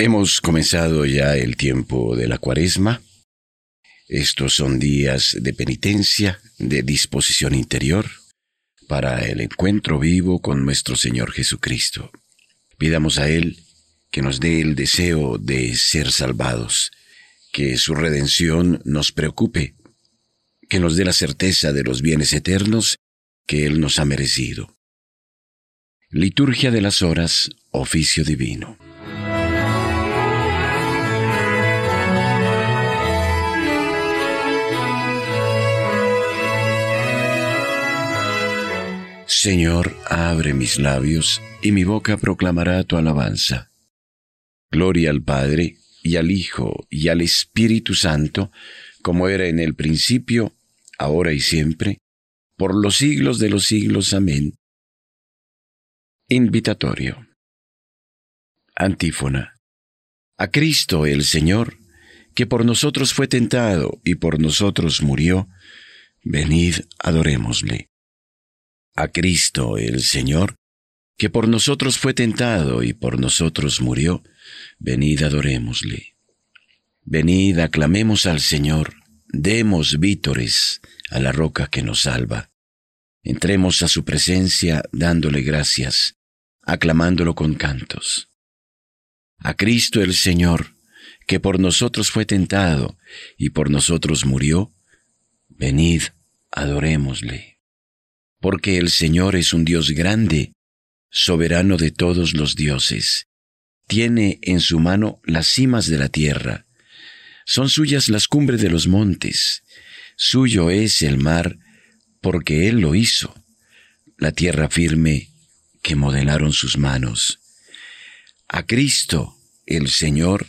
Hemos comenzado ya el tiempo de la cuaresma. Estos son días de penitencia, de disposición interior para el encuentro vivo con nuestro Señor Jesucristo. Pidamos a Él que nos dé el deseo de ser salvados, que su redención nos preocupe, que nos dé la certeza de los bienes eternos que Él nos ha merecido. Liturgia de las Horas, oficio divino. Señor, abre mis labios, y mi boca proclamará tu alabanza. Gloria al Padre, y al Hijo, y al Espíritu Santo, como era en el principio, ahora y siempre, por los siglos de los siglos. Amén. Invitatorio. Antífona. A Cristo el Señor, que por nosotros fue tentado y por nosotros murió, venid, adorémosle a Cristo el Señor, que por nosotros fue tentado y por nosotros murió, venid adorémosle. Venid aclamemos al Señor, demos vítores a la roca que nos salva. Entremos a su presencia dándole gracias, aclamándolo con cantos. A Cristo el Señor, que por nosotros fue tentado y por nosotros murió, venid, adorémosle porque el Señor es un Dios grande, soberano de todos los dioses. Tiene en su mano las cimas de la tierra. Son suyas las cumbres de los montes. Suyo es el mar, porque Él lo hizo. La tierra firme que modelaron sus manos. A Cristo, el Señor,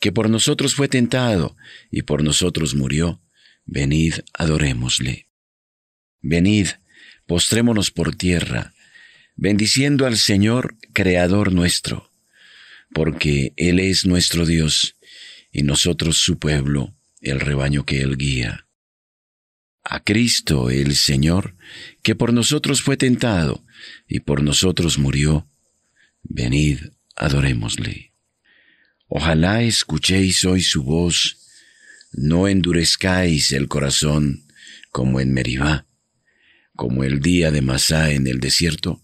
que por nosotros fue tentado y por nosotros murió, venid, adorémosle. Venid, postrémonos por tierra, bendiciendo al Señor, Creador nuestro, porque Él es nuestro Dios y nosotros su pueblo, el rebaño que Él guía. A Cristo el Señor, que por nosotros fue tentado y por nosotros murió, venid, adorémosle. Ojalá escuchéis hoy su voz, no endurezcáis el corazón como en Meribá, como el día de Masá en el desierto,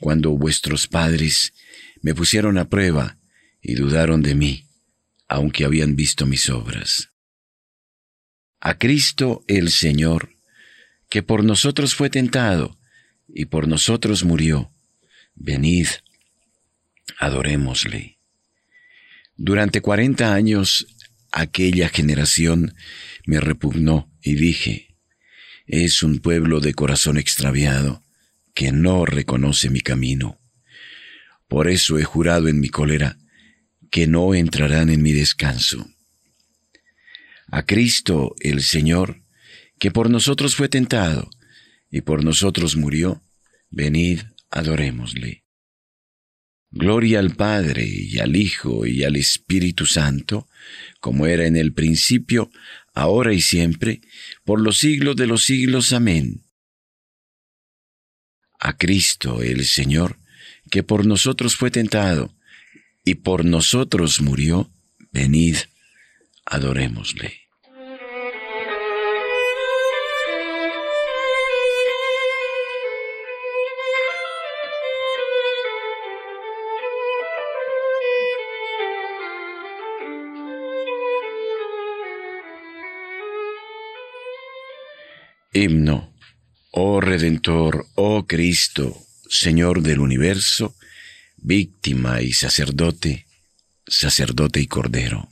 cuando vuestros padres me pusieron a prueba y dudaron de mí, aunque habían visto mis obras. A Cristo el Señor, que por nosotros fue tentado y por nosotros murió, venid, adorémosle. Durante cuarenta años aquella generación me repugnó y dije, es un pueblo de corazón extraviado, que no reconoce mi camino. Por eso he jurado en mi cólera, que no entrarán en mi descanso. A Cristo el Señor, que por nosotros fue tentado y por nosotros murió, venid, adorémosle. Gloria al Padre y al Hijo y al Espíritu Santo, como era en el principio, ahora y siempre, por los siglos de los siglos. Amén. A Cristo el Señor, que por nosotros fue tentado y por nosotros murió, venid, adorémosle. Himno. Oh Redentor, oh Cristo, Señor del universo, víctima y sacerdote, sacerdote y cordero.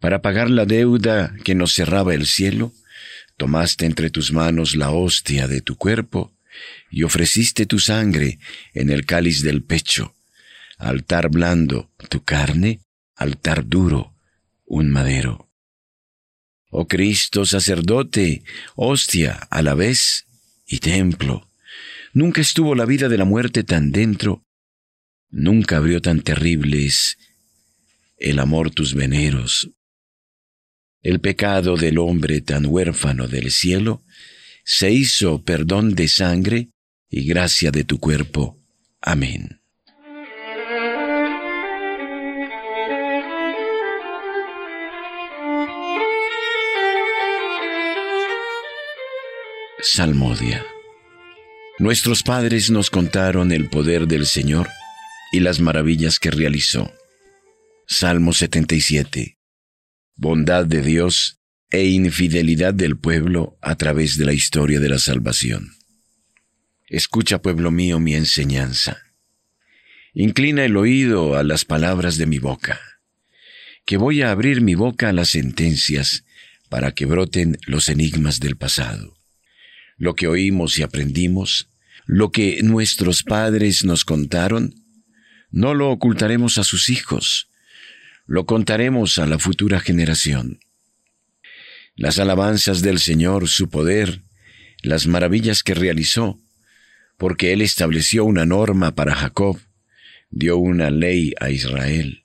Para pagar la deuda que nos cerraba el cielo, tomaste entre tus manos la hostia de tu cuerpo y ofreciste tu sangre en el cáliz del pecho, altar blando tu carne, altar duro un madero. Oh Cristo sacerdote, hostia a la vez y templo. Nunca estuvo la vida de la muerte tan dentro, nunca abrió tan terribles el amor tus veneros. El pecado del hombre tan huérfano del cielo se hizo perdón de sangre y gracia de tu cuerpo. Amén. Salmodia. Nuestros padres nos contaron el poder del Señor y las maravillas que realizó. Salmo 77. Bondad de Dios e infidelidad del pueblo a través de la historia de la salvación. Escucha, pueblo mío, mi enseñanza. Inclina el oído a las palabras de mi boca, que voy a abrir mi boca a las sentencias para que broten los enigmas del pasado lo que oímos y aprendimos, lo que nuestros padres nos contaron, no lo ocultaremos a sus hijos, lo contaremos a la futura generación. Las alabanzas del Señor, su poder, las maravillas que realizó, porque Él estableció una norma para Jacob, dio una ley a Israel.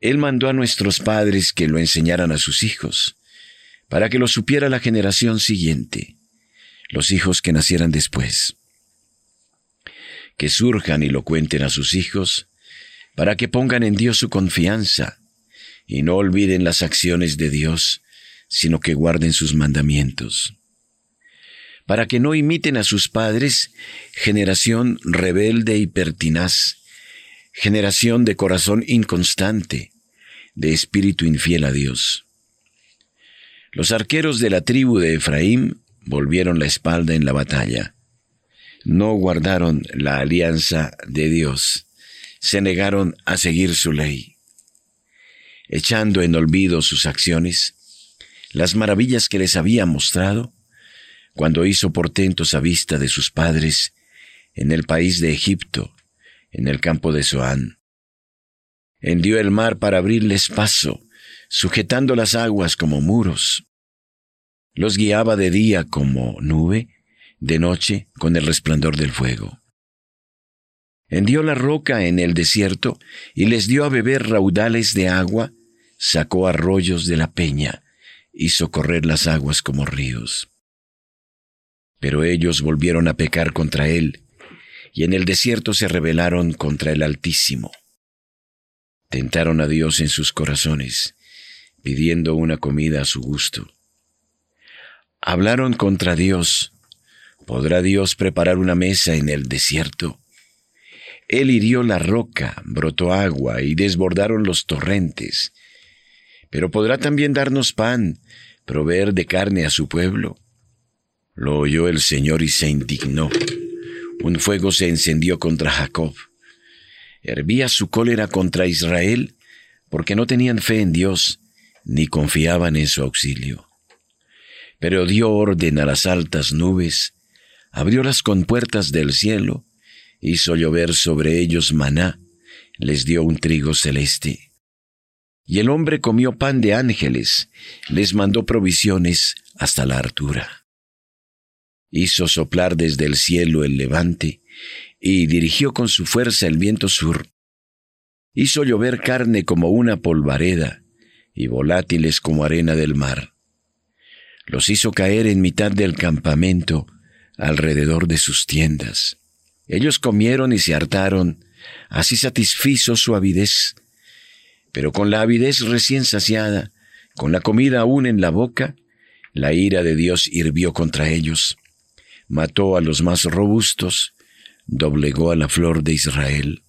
Él mandó a nuestros padres que lo enseñaran a sus hijos, para que lo supiera la generación siguiente los hijos que nacieran después. Que surjan y lo cuenten a sus hijos, para que pongan en Dios su confianza y no olviden las acciones de Dios, sino que guarden sus mandamientos. Para que no imiten a sus padres, generación rebelde y pertinaz, generación de corazón inconstante, de espíritu infiel a Dios. Los arqueros de la tribu de Efraín volvieron la espalda en la batalla. No guardaron la alianza de Dios, se negaron a seguir su ley. Echando en olvido sus acciones, las maravillas que les había mostrado, cuando hizo portentos a vista de sus padres en el país de Egipto, en el campo de Zoán. Hendió el mar para abrirles paso, sujetando las aguas como muros. Los guiaba de día como nube, de noche con el resplandor del fuego. Hendió la roca en el desierto y les dio a beber raudales de agua, sacó arroyos de la peña, hizo correr las aguas como ríos. Pero ellos volvieron a pecar contra él, y en el desierto se rebelaron contra el Altísimo. Tentaron a Dios en sus corazones, pidiendo una comida a su gusto hablaron contra Dios. ¿Podrá Dios preparar una mesa en el desierto? Él hirió la roca, brotó agua y desbordaron los torrentes. Pero podrá también darnos pan, proveer de carne a su pueblo. Lo oyó el Señor y se indignó. Un fuego se encendió contra Jacob. Hervía su cólera contra Israel porque no tenían fe en Dios ni confiaban en su auxilio pero dio orden a las altas nubes, abrió las compuertas del cielo, hizo llover sobre ellos maná, les dio un trigo celeste. Y el hombre comió pan de ángeles, les mandó provisiones hasta la hartura. Hizo soplar desde el cielo el levante, y dirigió con su fuerza el viento sur. Hizo llover carne como una polvareda, y volátiles como arena del mar los hizo caer en mitad del campamento, alrededor de sus tiendas. Ellos comieron y se hartaron, así satisfizo su avidez. Pero con la avidez recién saciada, con la comida aún en la boca, la ira de Dios hirvió contra ellos, mató a los más robustos, doblegó a la flor de Israel.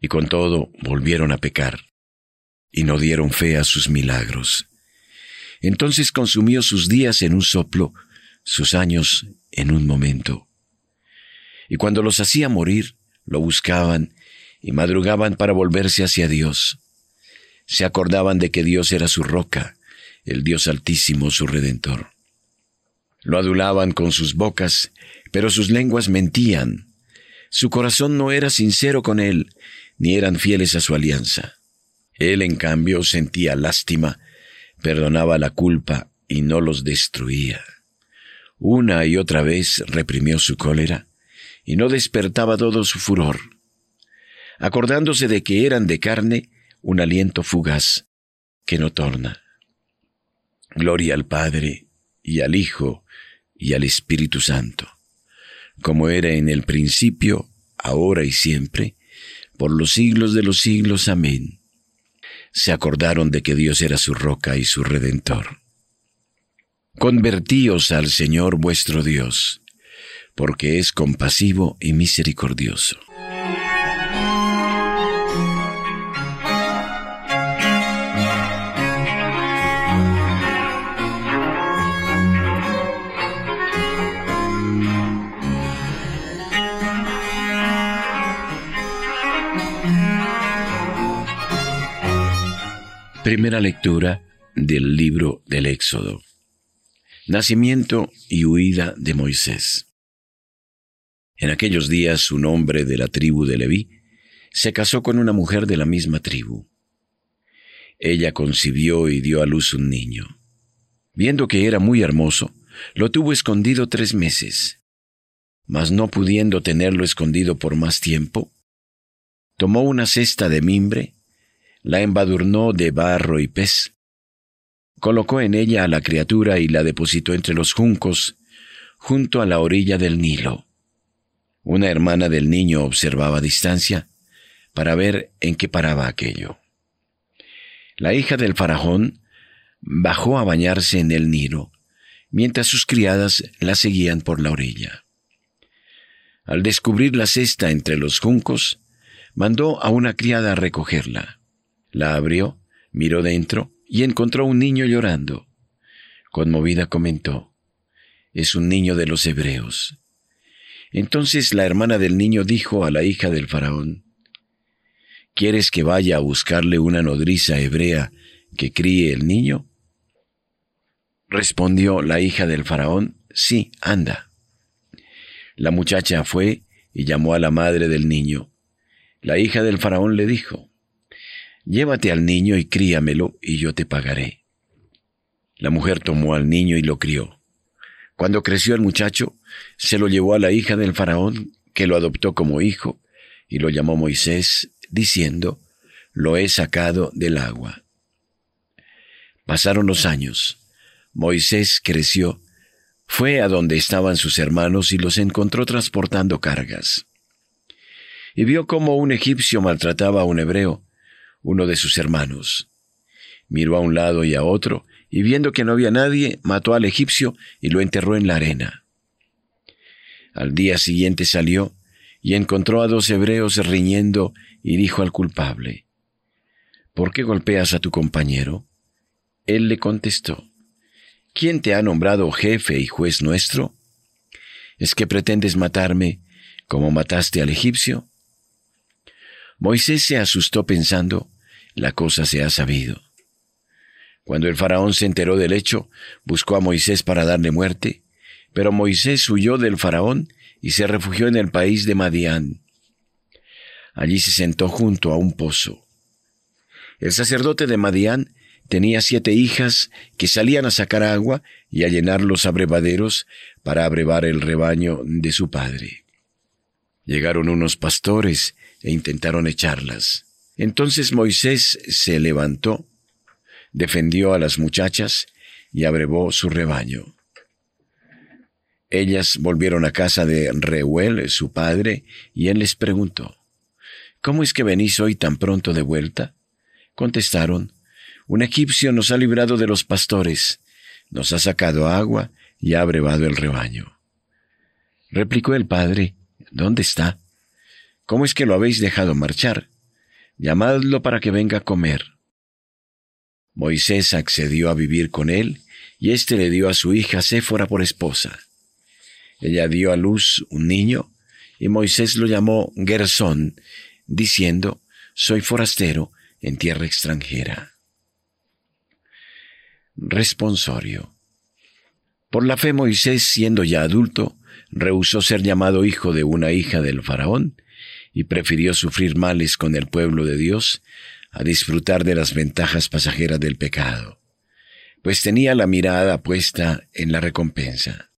Y con todo volvieron a pecar, y no dieron fe a sus milagros. Entonces consumió sus días en un soplo, sus años en un momento. Y cuando los hacía morir, lo buscaban y madrugaban para volverse hacia Dios. Se acordaban de que Dios era su roca, el Dios altísimo, su redentor. Lo adulaban con sus bocas, pero sus lenguas mentían. Su corazón no era sincero con él, ni eran fieles a su alianza. Él, en cambio, sentía lástima perdonaba la culpa y no los destruía. Una y otra vez reprimió su cólera y no despertaba todo su furor, acordándose de que eran de carne un aliento fugaz que no torna. Gloria al Padre y al Hijo y al Espíritu Santo, como era en el principio, ahora y siempre, por los siglos de los siglos. Amén se acordaron de que Dios era su roca y su redentor. Convertíos al Señor vuestro Dios, porque es compasivo y misericordioso. Primera lectura del libro del Éxodo. Nacimiento y huida de Moisés. En aquellos días un hombre de la tribu de Leví se casó con una mujer de la misma tribu. Ella concibió y dio a luz un niño. Viendo que era muy hermoso, lo tuvo escondido tres meses. Mas no pudiendo tenerlo escondido por más tiempo, tomó una cesta de mimbre, la embadurnó de barro y pez, colocó en ella a la criatura y la depositó entre los juncos, junto a la orilla del Nilo. Una hermana del niño observaba a distancia para ver en qué paraba aquello. La hija del faraón bajó a bañarse en el Nilo, mientras sus criadas la seguían por la orilla. Al descubrir la cesta entre los juncos, mandó a una criada a recogerla. La abrió, miró dentro y encontró un niño llorando. Conmovida comentó, es un niño de los hebreos. Entonces la hermana del niño dijo a la hija del faraón, ¿Quieres que vaya a buscarle una nodriza hebrea que críe el niño? Respondió la hija del faraón, sí, anda. La muchacha fue y llamó a la madre del niño. La hija del faraón le dijo, Llévate al niño y críamelo, y yo te pagaré. La mujer tomó al niño y lo crió. Cuando creció el muchacho, se lo llevó a la hija del faraón, que lo adoptó como hijo, y lo llamó Moisés, diciendo, Lo he sacado del agua. Pasaron los años. Moisés creció, fue a donde estaban sus hermanos y los encontró transportando cargas. Y vio cómo un egipcio maltrataba a un hebreo, uno de sus hermanos. Miró a un lado y a otro, y viendo que no había nadie, mató al egipcio y lo enterró en la arena. Al día siguiente salió y encontró a dos hebreos riñendo y dijo al culpable, ¿Por qué golpeas a tu compañero? Él le contestó, ¿quién te ha nombrado jefe y juez nuestro? ¿Es que pretendes matarme como mataste al egipcio? Moisés se asustó pensando, la cosa se ha sabido. Cuando el faraón se enteró del hecho, buscó a Moisés para darle muerte, pero Moisés huyó del faraón y se refugió en el país de Madián. Allí se sentó junto a un pozo. El sacerdote de Madián tenía siete hijas que salían a sacar agua y a llenar los abrevaderos para abrevar el rebaño de su padre. Llegaron unos pastores e intentaron echarlas. Entonces Moisés se levantó, defendió a las muchachas y abrevó su rebaño. Ellas volvieron a casa de Reuel, su padre, y él les preguntó, ¿Cómo es que venís hoy tan pronto de vuelta? Contestaron, Un egipcio nos ha librado de los pastores, nos ha sacado agua y ha abrevado el rebaño. Replicó el padre, ¿Dónde está? ¿Cómo es que lo habéis dejado marchar? Llamadlo para que venga a comer. Moisés accedió a vivir con él, y éste le dio a su hija Séfora por esposa. Ella dio a luz un niño, y Moisés lo llamó Gersón, diciendo, Soy forastero en tierra extranjera. Responsorio. Por la fe Moisés, siendo ya adulto, rehusó ser llamado hijo de una hija del faraón, y prefirió sufrir males con el pueblo de Dios a disfrutar de las ventajas pasajeras del pecado, pues tenía la mirada puesta en la recompensa.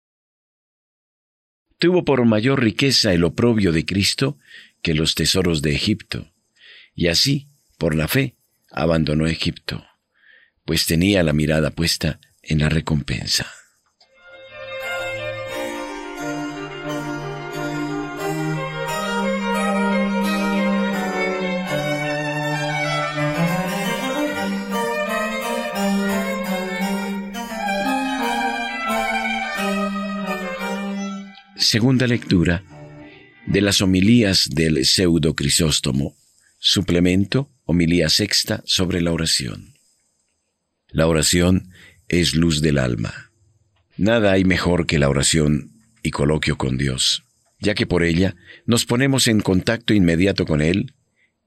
Tuvo por mayor riqueza el oprobio de Cristo que los tesoros de Egipto, y así, por la fe, abandonó Egipto, pues tenía la mirada puesta en la recompensa. Segunda lectura de las homilías del pseudo Crisóstomo, suplemento, homilía sexta sobre la oración. La oración es luz del alma. Nada hay mejor que la oración y coloquio con Dios, ya que por ella nos ponemos en contacto inmediato con Él,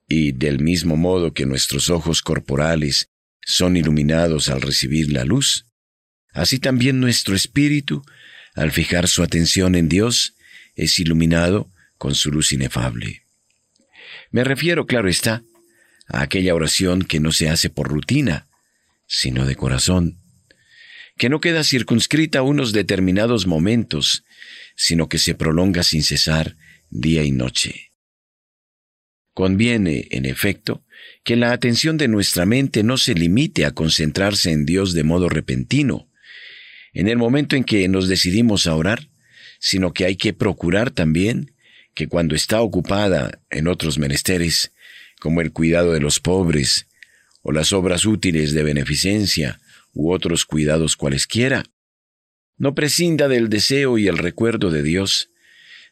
y del mismo modo que nuestros ojos corporales son iluminados al recibir la luz, así también nuestro espíritu, al fijar su atención en Dios, es iluminado con su luz inefable. Me refiero, claro está, a aquella oración que no se hace por rutina, sino de corazón, que no queda circunscrita a unos determinados momentos, sino que se prolonga sin cesar día y noche. Conviene, en efecto, que la atención de nuestra mente no se limite a concentrarse en Dios de modo repentino, en el momento en que nos decidimos a orar, sino que hay que procurar también que cuando está ocupada en otros menesteres, como el cuidado de los pobres, o las obras útiles de beneficencia, u otros cuidados cualesquiera, no prescinda del deseo y el recuerdo de Dios,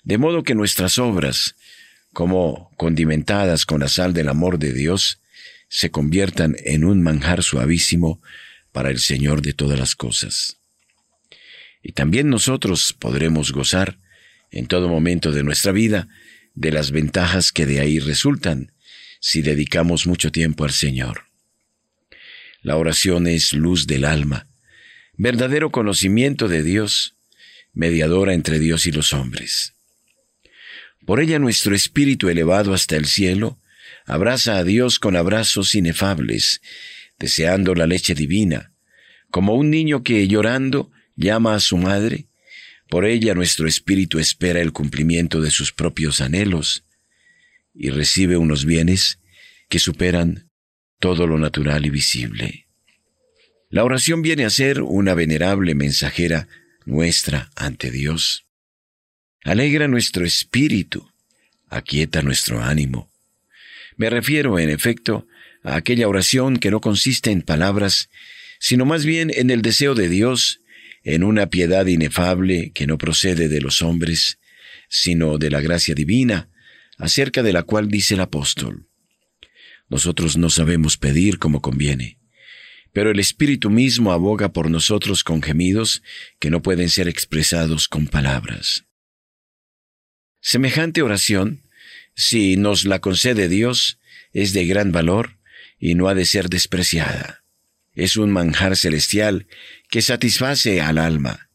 de modo que nuestras obras, como condimentadas con la sal del amor de Dios, se conviertan en un manjar suavísimo para el Señor de todas las cosas. Y también nosotros podremos gozar, en todo momento de nuestra vida, de las ventajas que de ahí resultan, si dedicamos mucho tiempo al Señor. La oración es luz del alma, verdadero conocimiento de Dios, mediadora entre Dios y los hombres. Por ella nuestro espíritu elevado hasta el cielo abraza a Dios con abrazos inefables, deseando la leche divina, como un niño que llorando llama a su madre, por ella nuestro espíritu espera el cumplimiento de sus propios anhelos y recibe unos bienes que superan todo lo natural y visible. La oración viene a ser una venerable mensajera nuestra ante Dios. Alegra nuestro espíritu, aquieta nuestro ánimo. Me refiero, en efecto, a aquella oración que no consiste en palabras, sino más bien en el deseo de Dios, en una piedad inefable que no procede de los hombres, sino de la gracia divina, acerca de la cual dice el apóstol. Nosotros no sabemos pedir como conviene, pero el Espíritu mismo aboga por nosotros con gemidos que no pueden ser expresados con palabras. Semejante oración, si nos la concede Dios, es de gran valor y no ha de ser despreciada. Es un manjar celestial que satisface al alma.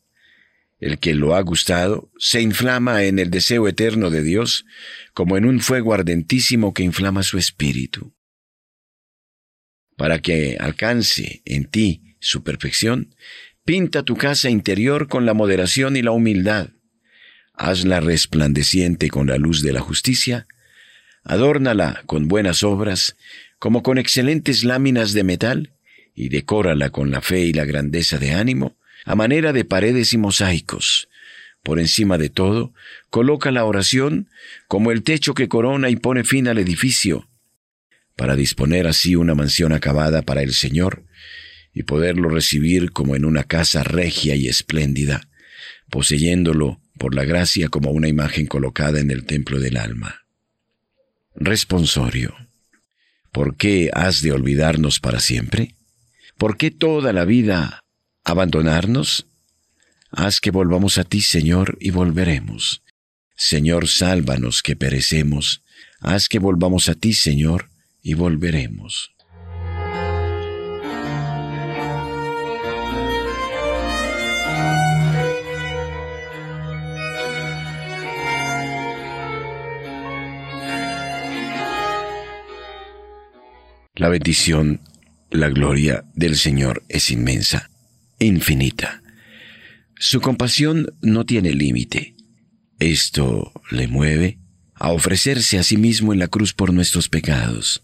El que lo ha gustado se inflama en el deseo eterno de Dios como en un fuego ardentísimo que inflama su espíritu para que alcance en ti su perfección, pinta tu casa interior con la moderación y la humildad. Hazla resplandeciente con la luz de la justicia, adórnala con buenas obras, como con excelentes láminas de metal, y decórala con la fe y la grandeza de ánimo, a manera de paredes y mosaicos. Por encima de todo, coloca la oración como el techo que corona y pone fin al edificio, para disponer así una mansión acabada para el Señor y poderlo recibir como en una casa regia y espléndida, poseyéndolo por la gracia como una imagen colocada en el templo del alma. Responsorio. ¿Por qué has de olvidarnos para siempre? ¿Por qué toda la vida abandonarnos? Haz que volvamos a ti, Señor, y volveremos. Señor, sálvanos que perecemos. Haz que volvamos a ti, Señor, y volveremos. La bendición, la gloria del Señor es inmensa, infinita. Su compasión no tiene límite. Esto le mueve a ofrecerse a sí mismo en la cruz por nuestros pecados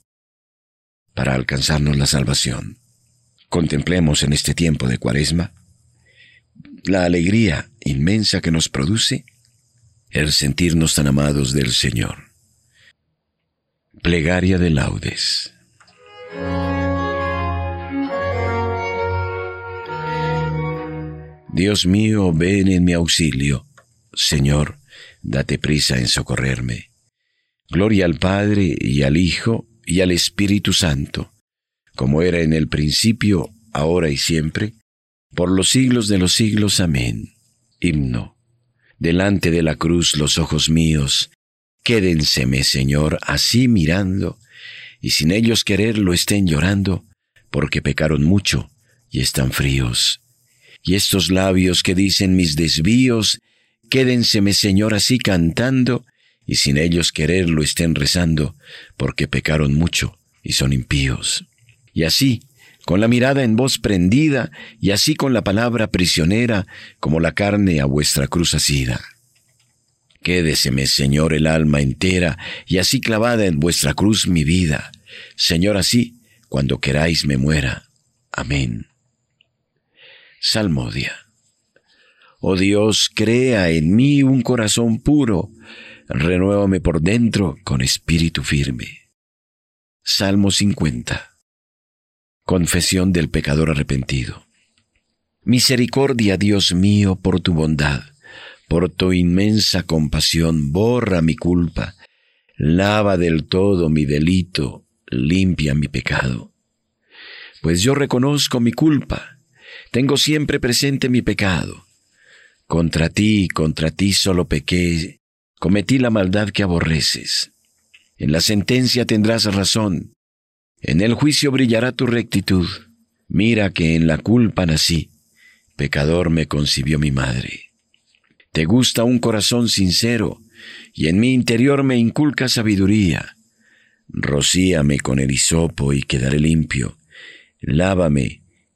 para alcanzarnos la salvación. Contemplemos en este tiempo de cuaresma la alegría inmensa que nos produce el sentirnos tan amados del Señor. Plegaria de laudes. Dios mío, ven en mi auxilio Señor, date prisa en socorrerme. Gloria al Padre y al Hijo y al Espíritu Santo, como era en el principio, ahora y siempre, por los siglos de los siglos. Amén. Himno. Delante de la cruz los ojos míos, quédenseme, Señor, así mirando, y sin ellos quererlo estén llorando, porque pecaron mucho y están fríos. Y estos labios que dicen mis desvíos, quédenseme, Señor, así cantando, y sin ellos quererlo estén rezando, porque pecaron mucho y son impíos. Y así, con la mirada en voz prendida, y así con la palabra prisionera, como la carne a vuestra cruz asida. Quédeseme, Señor, el alma entera, y así clavada en vuestra cruz mi vida. Señor, así, cuando queráis me muera. Amén. Salmodia. Oh Dios, crea en mí un corazón puro, renuévame por dentro con espíritu firme. Salmo 50. Confesión del pecador arrepentido. Misericordia, Dios mío, por tu bondad, por tu inmensa compasión, borra mi culpa, lava del todo mi delito, limpia mi pecado. Pues yo reconozco mi culpa, tengo siempre presente mi pecado. Contra ti, contra ti solo pequé, cometí la maldad que aborreces. En la sentencia tendrás razón, en el juicio brillará tu rectitud. Mira que en la culpa nací, pecador me concibió mi madre. Te gusta un corazón sincero, y en mi interior me inculca sabiduría. Rocíame con el hisopo y quedaré limpio. Lávame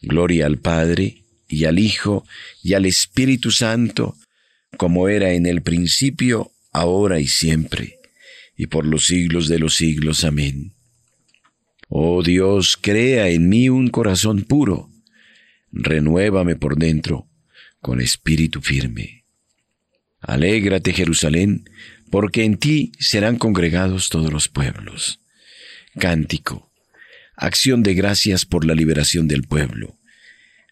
Gloria al Padre, y al Hijo, y al Espíritu Santo, como era en el principio, ahora y siempre, y por los siglos de los siglos. Amén. Oh Dios, crea en mí un corazón puro, renuévame por dentro con espíritu firme. Alégrate, Jerusalén, porque en ti serán congregados todos los pueblos. Cántico, acción de gracias por la liberación del pueblo.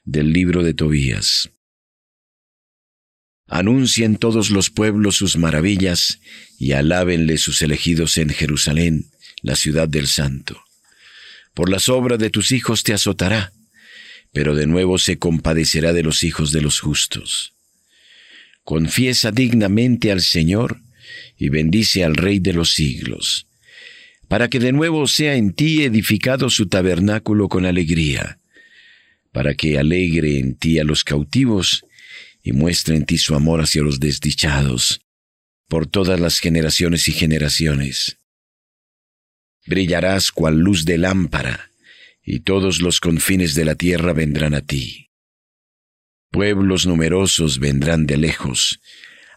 Del libro de Tobías. Anuncien todos los pueblos sus maravillas y alábenle sus elegidos en Jerusalén, la ciudad del Santo por las obras de tus hijos te azotará, pero de nuevo se compadecerá de los hijos de los justos. Confiesa dignamente al Señor y bendice al Rey de los siglos, para que de nuevo sea en ti edificado su tabernáculo con alegría, para que alegre en ti a los cautivos y muestre en ti su amor hacia los desdichados, por todas las generaciones y generaciones brillarás cual luz de lámpara, y todos los confines de la tierra vendrán a ti. Pueblos numerosos vendrán de lejos,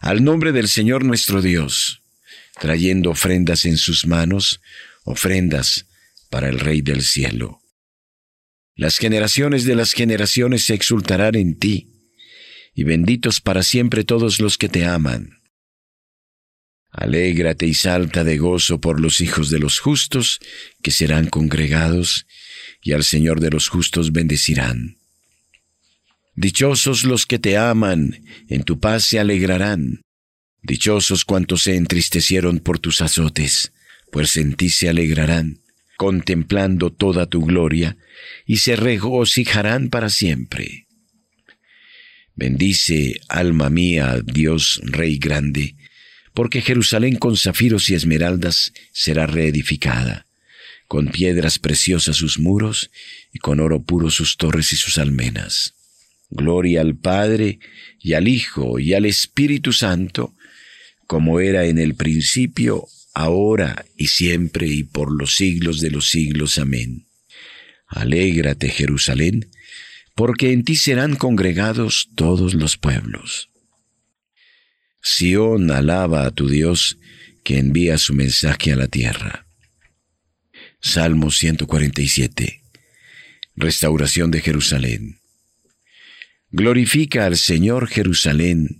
al nombre del Señor nuestro Dios, trayendo ofrendas en sus manos, ofrendas para el Rey del cielo. Las generaciones de las generaciones se exultarán en ti, y benditos para siempre todos los que te aman. Alégrate y salta de gozo por los hijos de los justos, que serán congregados, y al Señor de los justos bendecirán. Dichosos los que te aman, en tu paz se alegrarán. Dichosos cuantos se entristecieron por tus azotes, pues en ti se alegrarán, contemplando toda tu gloria, y se regocijarán para siempre. Bendice, alma mía, Dios Rey grande, porque Jerusalén con zafiros y esmeraldas será reedificada, con piedras preciosas sus muros, y con oro puro sus torres y sus almenas. Gloria al Padre, y al Hijo, y al Espíritu Santo, como era en el principio, ahora y siempre, y por los siglos de los siglos. Amén. Alégrate, Jerusalén, porque en ti serán congregados todos los pueblos. Sión alaba a tu Dios que envía su mensaje a la tierra. Salmo 147. Restauración de Jerusalén. Glorifica al Señor Jerusalén,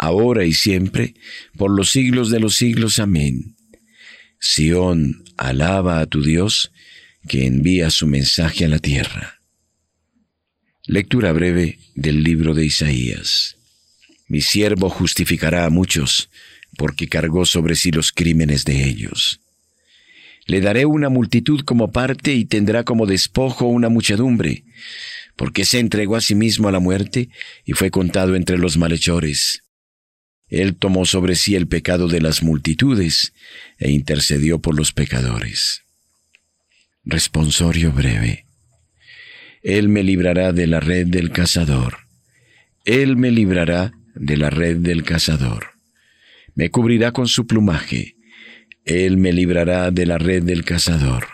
ahora y siempre, por los siglos de los siglos. Amén. Sión, alaba a tu Dios, que envía su mensaje a la tierra. Lectura breve del libro de Isaías. Mi siervo justificará a muchos, porque cargó sobre sí los crímenes de ellos. Le daré una multitud como parte y tendrá como despojo una muchedumbre, porque se entregó a sí mismo a la muerte y fue contado entre los malhechores. Él tomó sobre sí el pecado de las multitudes e intercedió por los pecadores. Responsorio breve. Él me librará de la red del cazador. Él me librará de la red del cazador. Me cubrirá con su plumaje él me librará de la red del cazador.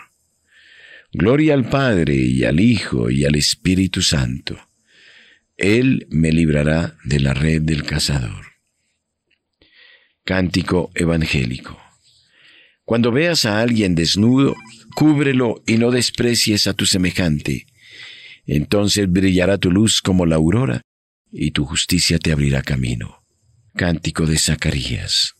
Gloria al Padre y al Hijo y al Espíritu Santo. Él me librará de la red del cazador. Cántico evangélico. Cuando veas a alguien desnudo, cúbrelo y no desprecies a tu semejante. Entonces brillará tu luz como la aurora, y tu justicia te abrirá camino. Cántico de Zacarías.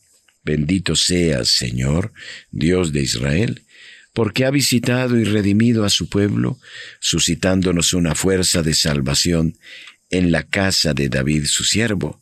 Bendito seas, Señor, Dios de Israel, porque ha visitado y redimido a su pueblo, suscitándonos una fuerza de salvación en la casa de David su siervo,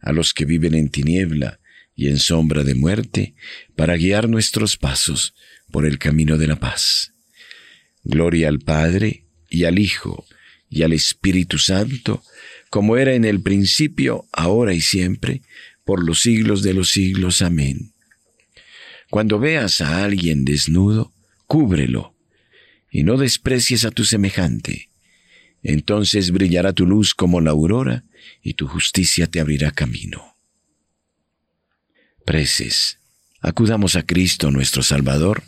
a los que viven en tiniebla y en sombra de muerte, para guiar nuestros pasos por el camino de la paz. Gloria al Padre, y al Hijo, y al Espíritu Santo, como era en el principio, ahora y siempre, por los siglos de los siglos. Amén. Cuando veas a alguien desnudo, cúbrelo, y no desprecies a tu semejante. Entonces brillará tu luz como la aurora, y tu justicia te abrirá camino. Preces. Acudamos a Cristo nuestro Salvador,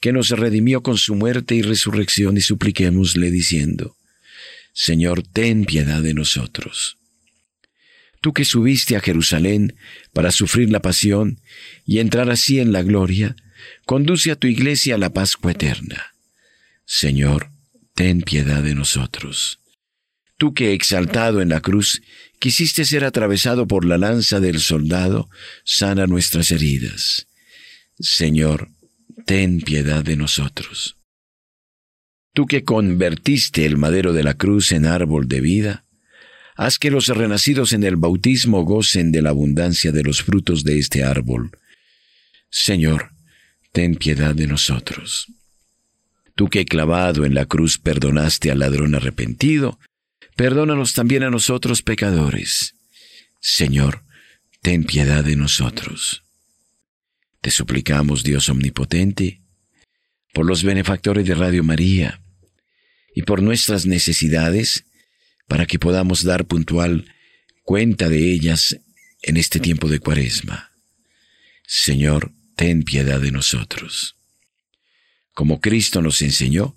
que nos redimió con su muerte y resurrección, y supliquémosle diciendo, Señor, ten piedad de nosotros. Tú que subiste a Jerusalén para sufrir la pasión y entrar así en la gloria, conduce a tu iglesia a la Pascua eterna. Señor, ten piedad de nosotros. Tú que exaltado en la cruz quisiste ser atravesado por la lanza del soldado, sana nuestras heridas. Señor, ten piedad de nosotros. Tú que convertiste el madero de la cruz en árbol de vida, haz que los renacidos en el bautismo gocen de la abundancia de los frutos de este árbol. Señor, ten piedad de nosotros. Tú que clavado en la cruz perdonaste al ladrón arrepentido, perdónanos también a nosotros pecadores. Señor, ten piedad de nosotros. Te suplicamos, Dios Omnipotente, por los benefactores de Radio María y por nuestras necesidades, para que podamos dar puntual cuenta de ellas en este tiempo de cuaresma. Señor, ten piedad de nosotros. Como Cristo nos enseñó,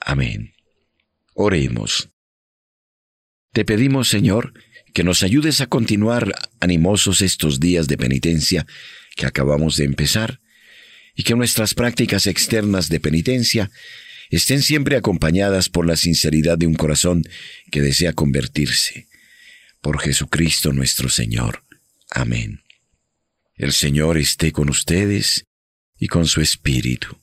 Amén. Oremos. Te pedimos, Señor, que nos ayudes a continuar animosos estos días de penitencia que acabamos de empezar, y que nuestras prácticas externas de penitencia estén siempre acompañadas por la sinceridad de un corazón que desea convertirse. Por Jesucristo nuestro Señor. Amén. El Señor esté con ustedes y con su Espíritu.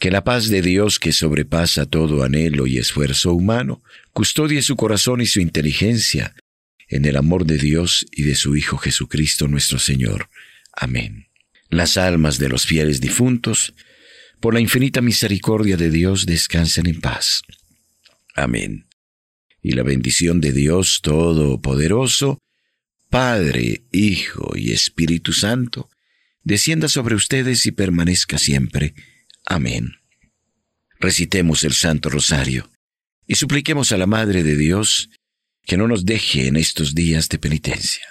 Que la paz de Dios que sobrepasa todo anhelo y esfuerzo humano, custodie su corazón y su inteligencia en el amor de Dios y de su Hijo Jesucristo nuestro Señor. Amén. Las almas de los fieles difuntos, por la infinita misericordia de Dios, descansen en paz. Amén. Y la bendición de Dios Todopoderoso, Padre, Hijo y Espíritu Santo, descienda sobre ustedes y permanezca siempre. Amén. Recitemos el Santo Rosario y supliquemos a la Madre de Dios que no nos deje en estos días de penitencia.